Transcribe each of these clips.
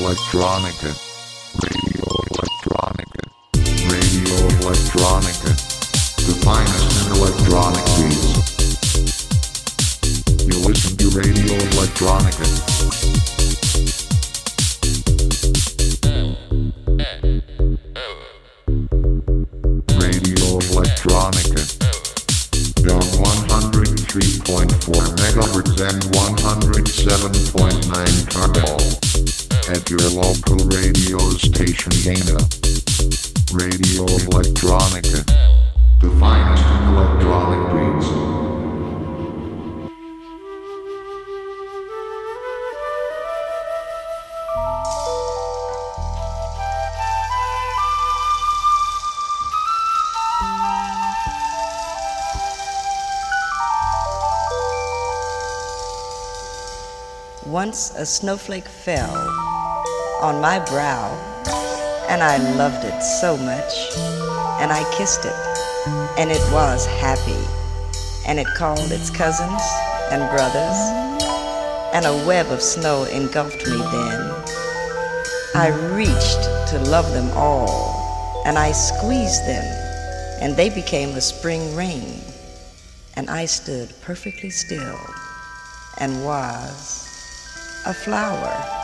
Electronica. Radio Electronica. Radio Electronica. The finest in electronic beats. You listen to Radio Electronica. A snowflake fell on my brow, and I loved it so much, and I kissed it, and it was happy, and it called its cousins and brothers, and a web of snow engulfed me then. I reached to love them all, and I squeezed them, and they became a spring rain, and I stood perfectly still and was a flower.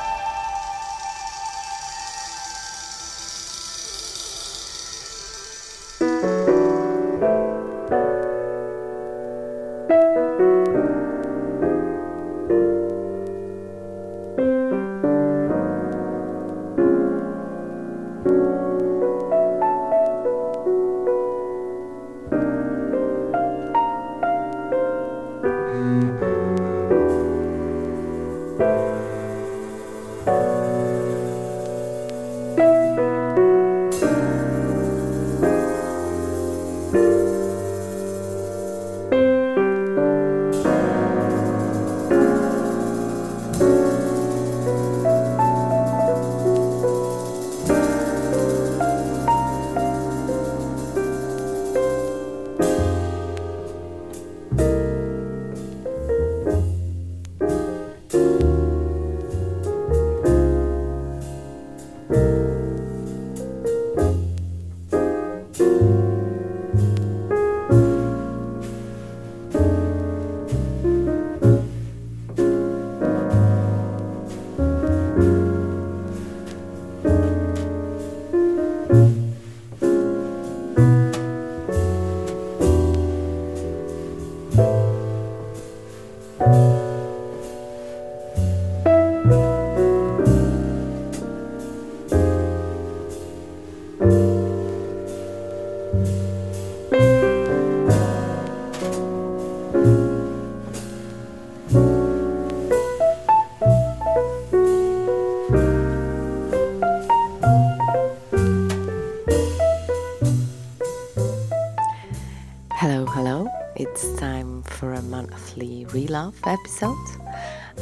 12th episode.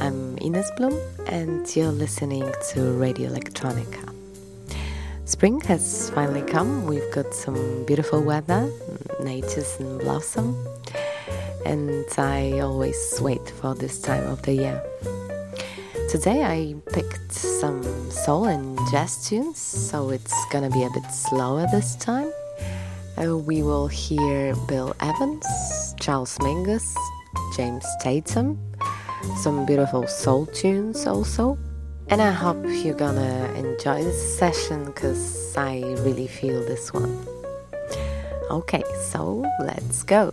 I'm Ines Bloom, and you're listening to Radio Electronica. Spring has finally come. We've got some beautiful weather, nature's in blossom, and I always wait for this time of the year. Today I picked some soul and jazz tunes, so it's gonna be a bit slower this time. Uh, we will hear Bill Evans, Charles Mingus, James Tatum, some beautiful soul tunes also. And I hope you're gonna enjoy this session because I really feel this one. Okay, so let's go.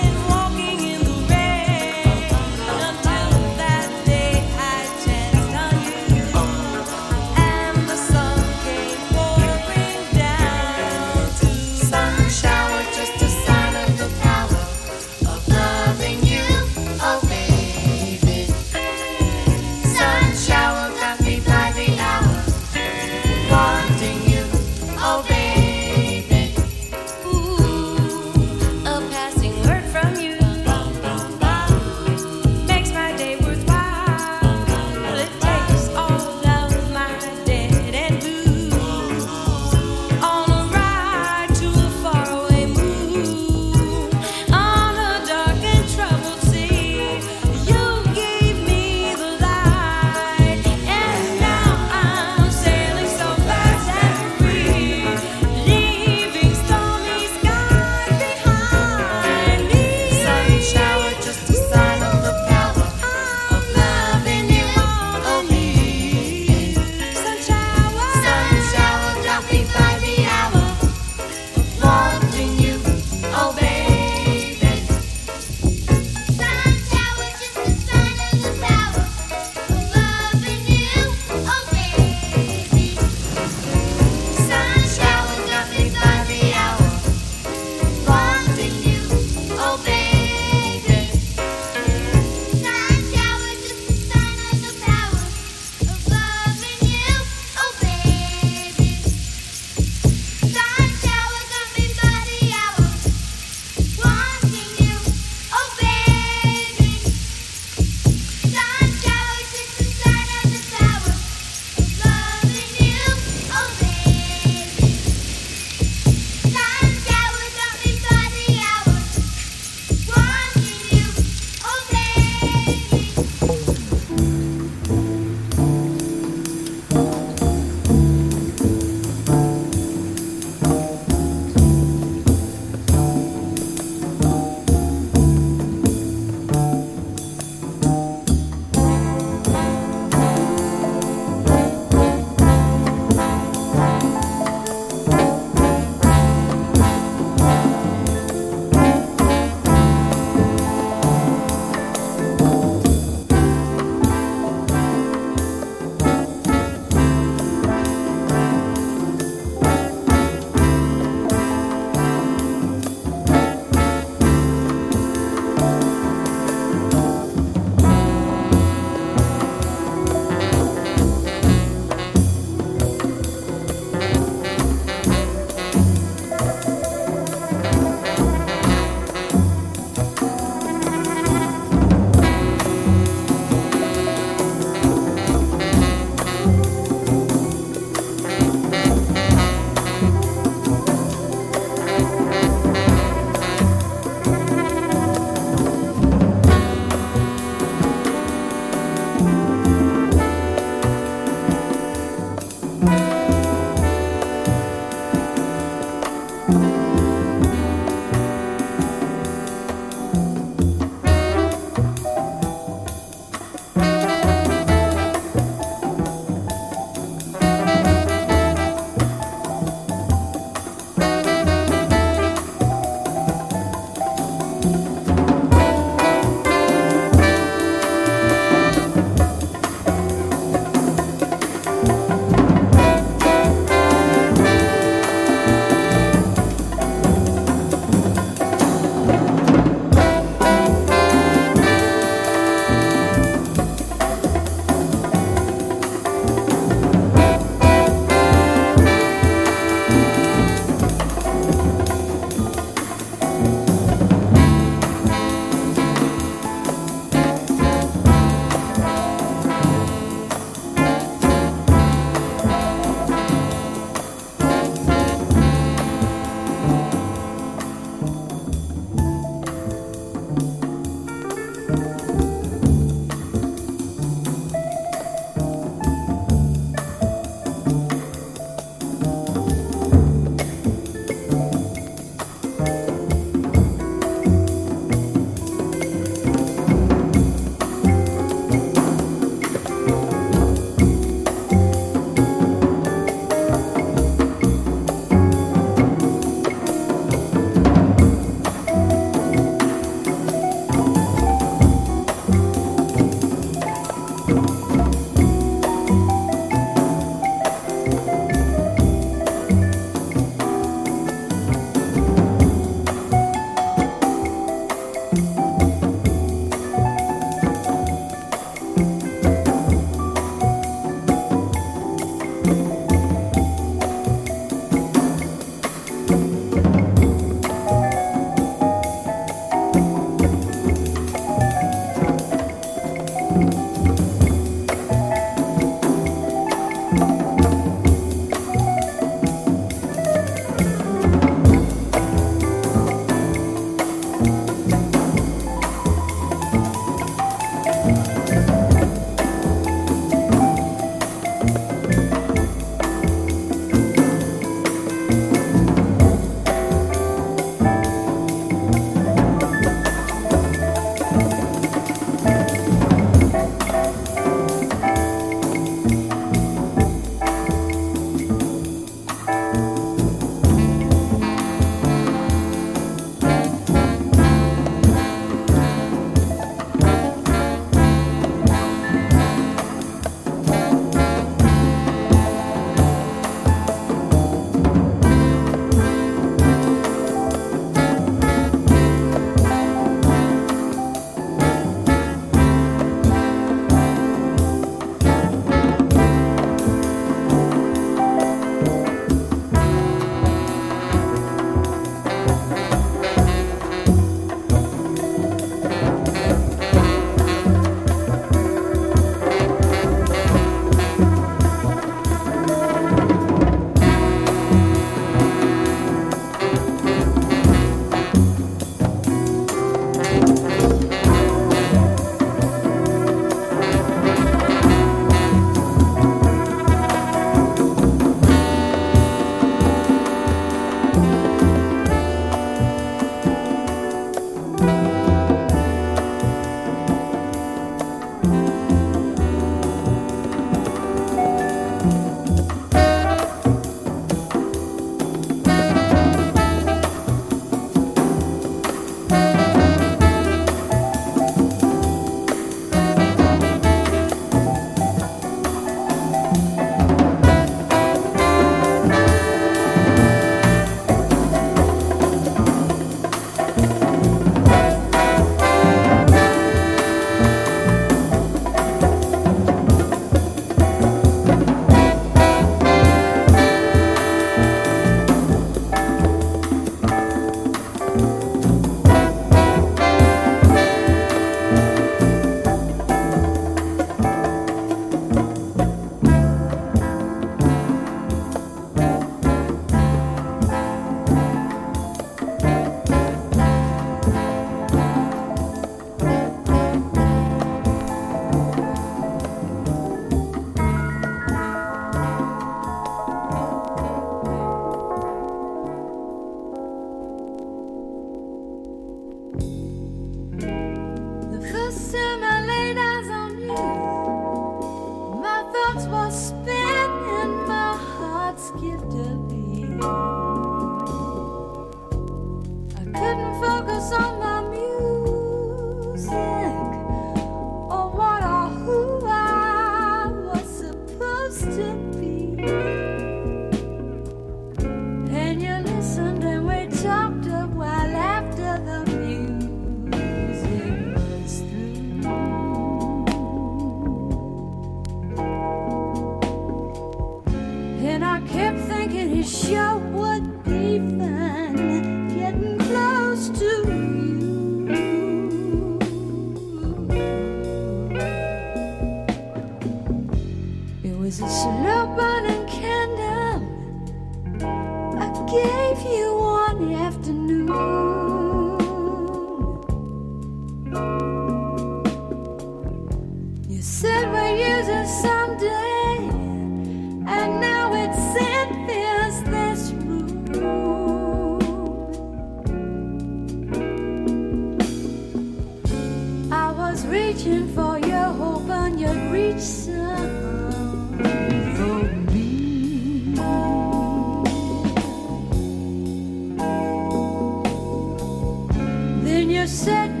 my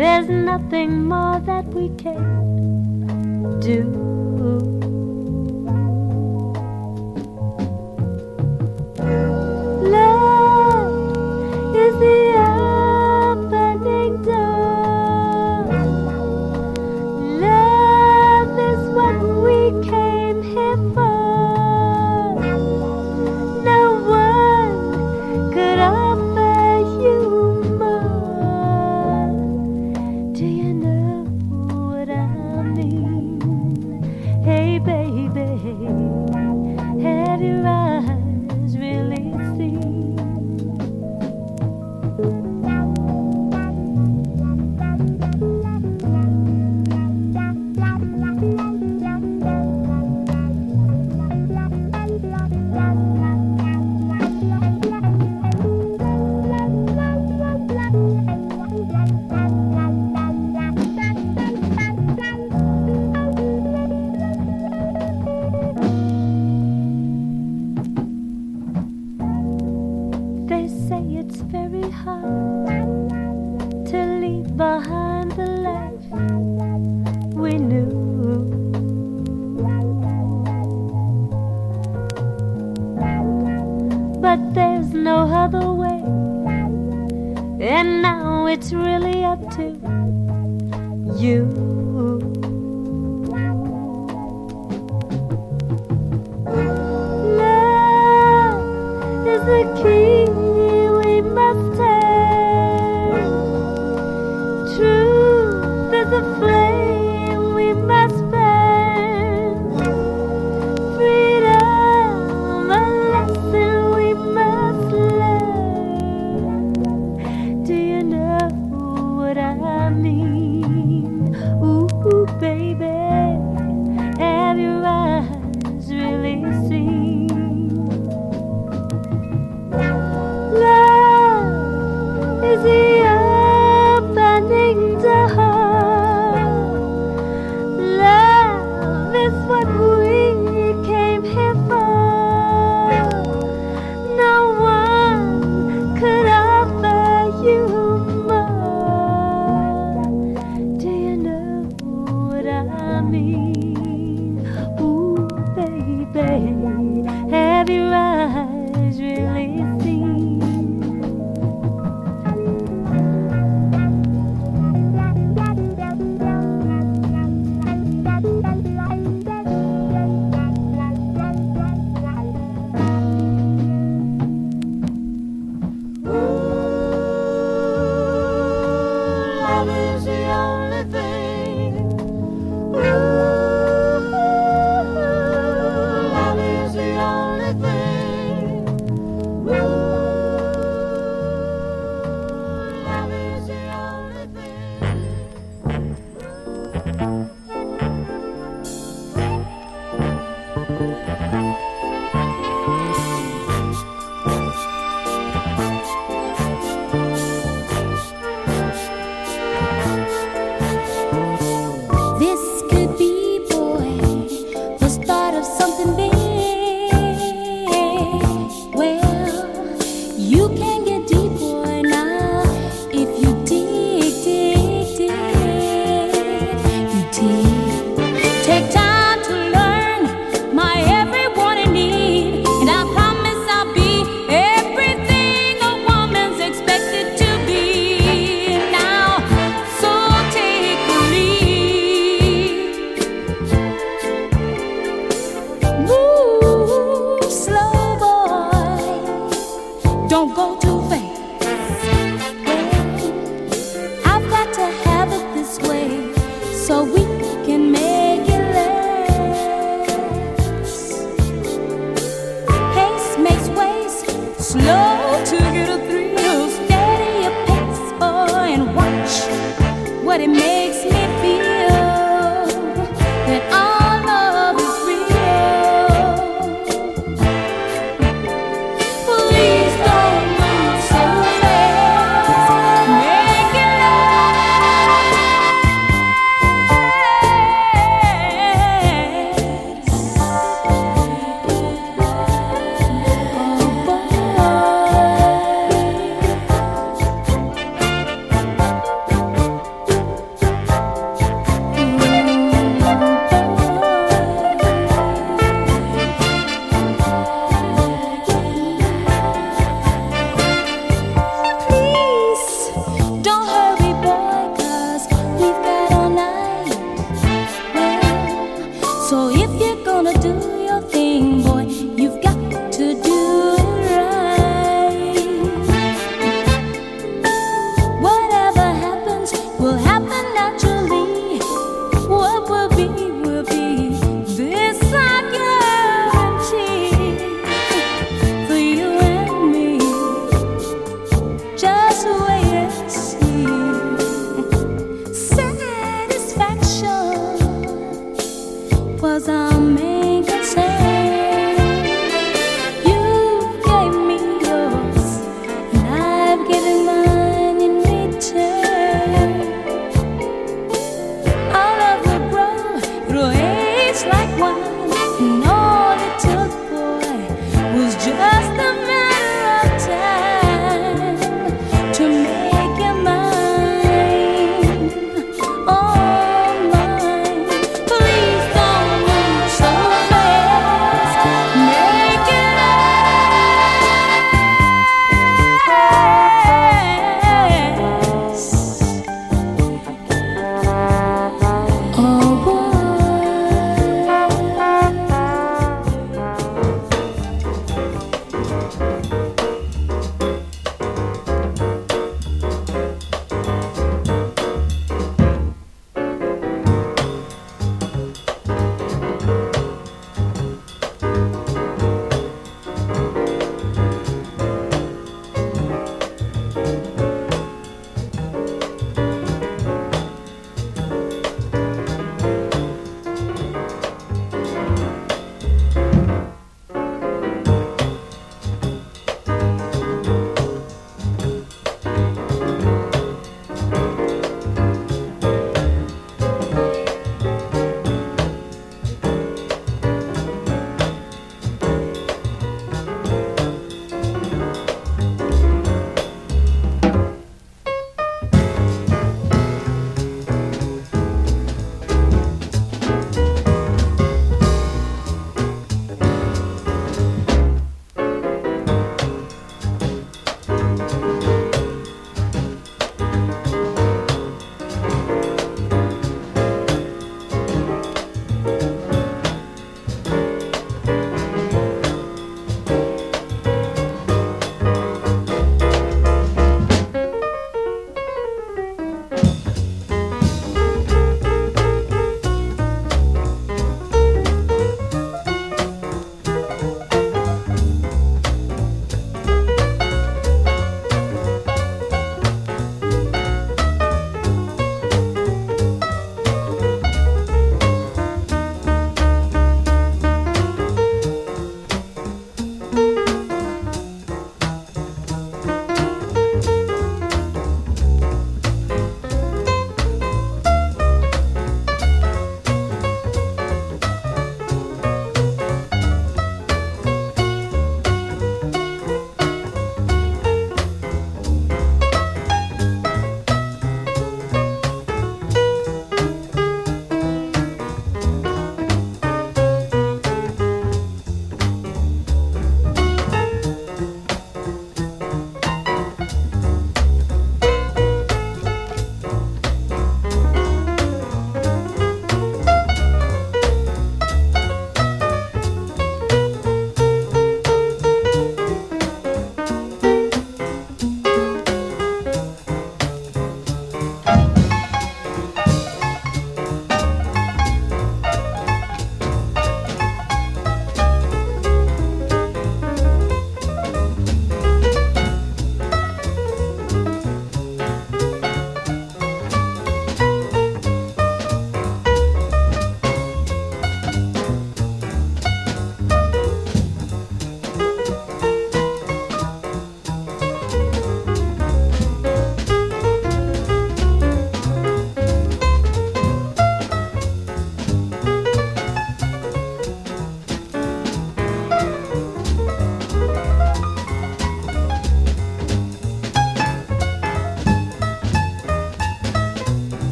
There's nothing more that we can do.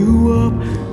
you up